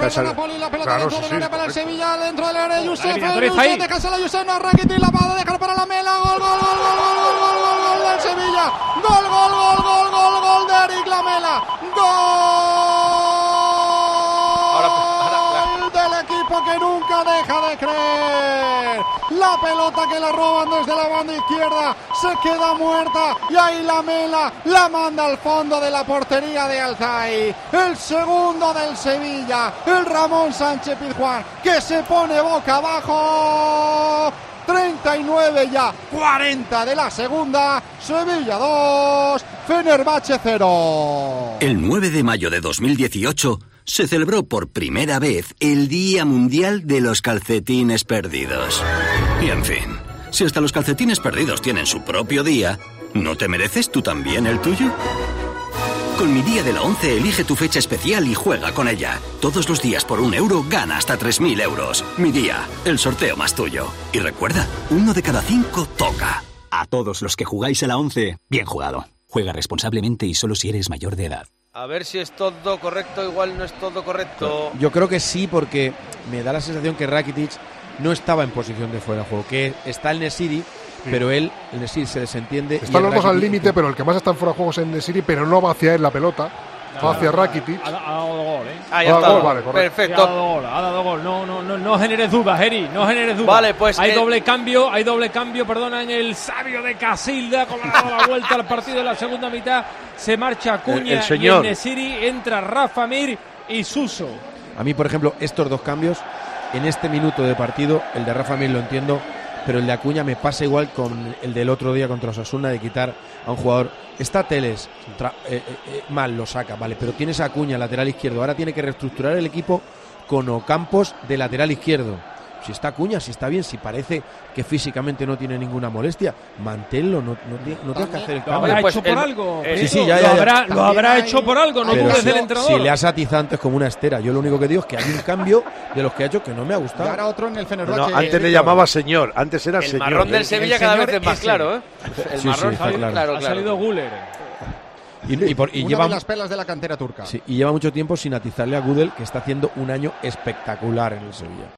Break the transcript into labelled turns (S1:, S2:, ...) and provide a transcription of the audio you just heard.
S1: Pasa
S2: Napoli, la pelota
S1: Claro,
S2: dentro
S1: sí,
S2: del
S1: sí,
S2: área para el. Sevilla, dentro del área de Yusef, Yusef,
S3: ahí.
S2: déjasela a Yusef, no Rakitic, la va a dejar para la Mela, gol, gol, gol, gol, gol, gol, gol, gol, gol, gol del Sevilla, gol, gol, gol, gol, gol, gol de Eric Lamela, gol del equipo que nunca deja de creer. La pelota que la roban desde la banda izquierda se queda muerta y ahí la mela la manda al fondo de la portería de Alzai. El segundo del Sevilla, el Ramón Sánchez Pizjuán, que se pone boca abajo. 39 ya, 40 de la segunda, Sevilla 2, Fenerbahce 0.
S4: El 9 de mayo de 2018 se celebró por primera vez el Día Mundial de los Calcetines Perdidos. Y en fin, si hasta los calcetines perdidos tienen su propio día, ¿no te mereces tú también el tuyo? Con mi día de la 11 elige tu fecha especial y juega con ella. Todos los días por un euro gana hasta 3.000 euros. Mi día, el sorteo más tuyo. Y recuerda, uno de cada cinco toca.
S5: A todos los que jugáis a la 11, bien jugado. Juega responsablemente y solo si eres mayor de edad.
S6: A ver si es todo correcto, igual no es todo correcto.
S7: Yo creo que sí, porque me da la sensación que Rakitic no estaba en posición de fuera de juego, que está el Nesiri, pero él, el Nesiri se desentiende.
S1: Están
S7: el
S1: los dos al límite, pero el que más está en fuera de juego es en Nesiri, pero no va hacia él la pelota. Va hacia Rakitic.
S3: Ha, dado gol, ¿eh?
S6: Ah, ya está.
S1: gol, vale, correcto.
S3: Sí, ha
S6: Perfecto.
S3: dado gol, ha dado gol. No, no, no, no generes dudas, Eri, no generes dudas.
S6: Vale, pues,
S3: Hay doble cambio, hay doble cambio, perdona, en el sabio de Casilda, como ha dado la vuelta al partido en la segunda mitad. Se marcha Acuña
S8: El- el señor.
S3: y en Nesiri entra Rafa Mir y Suso.
S7: A mí, por ejemplo, estos dos cambios, en este minuto de partido, el de Rafa Mir lo entiendo, pero el de Acuña me pasa igual con el del otro día contra Osasuna de quitar a un jugador. Está Teles, eh, eh, eh, mal lo saca, vale, pero tienes a Acuña, lateral izquierdo. Ahora tiene que reestructurar el equipo con Ocampos de lateral izquierdo. Si está Acuña, si está bien, si parece que físicamente no tiene ninguna molestia, manténlo, no, no, ti- no tienes que hacer el
S3: Lo
S7: cambio.
S3: habrá
S6: pues
S3: hecho por
S6: el-
S3: algo.
S7: sí, sí, ya,
S3: lo
S7: ya, ya.
S3: habrá, lo habrá hecho por algo, no dudes del entrenador.
S7: si le has atizantes como una estera, yo lo único que digo es que hay un cambio de los que ha hecho que no me ha
S2: Y
S7: gustado.
S2: ahora otro en el
S8: No,
S2: Fenerbahce.
S8: antes le llamaba señor, antes era
S6: El
S8: señor.
S6: marrón del. Sevilla
S2: el
S6: cada vez es más
S2: ese.
S6: claro, ¿eh? El
S7: Sí, sí,
S6: marrón
S7: está
S6: salió-
S7: claro.
S6: claro,
S3: ha salido Guller.
S7: Y, y por- y lleva,
S2: de las pelas de la cantera turca.
S7: sí, y lleva mucho tiempo sin atizarle a Gudel, que está haciendo un año espectacular en el Sevilla.